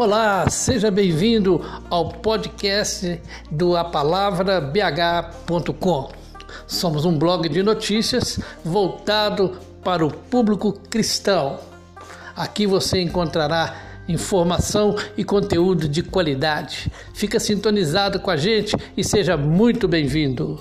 Olá, seja bem-vindo ao podcast do a Palavra BH.com. Somos um blog de notícias voltado para o público cristão. Aqui você encontrará informação e conteúdo de qualidade. Fica sintonizado com a gente e seja muito bem-vindo.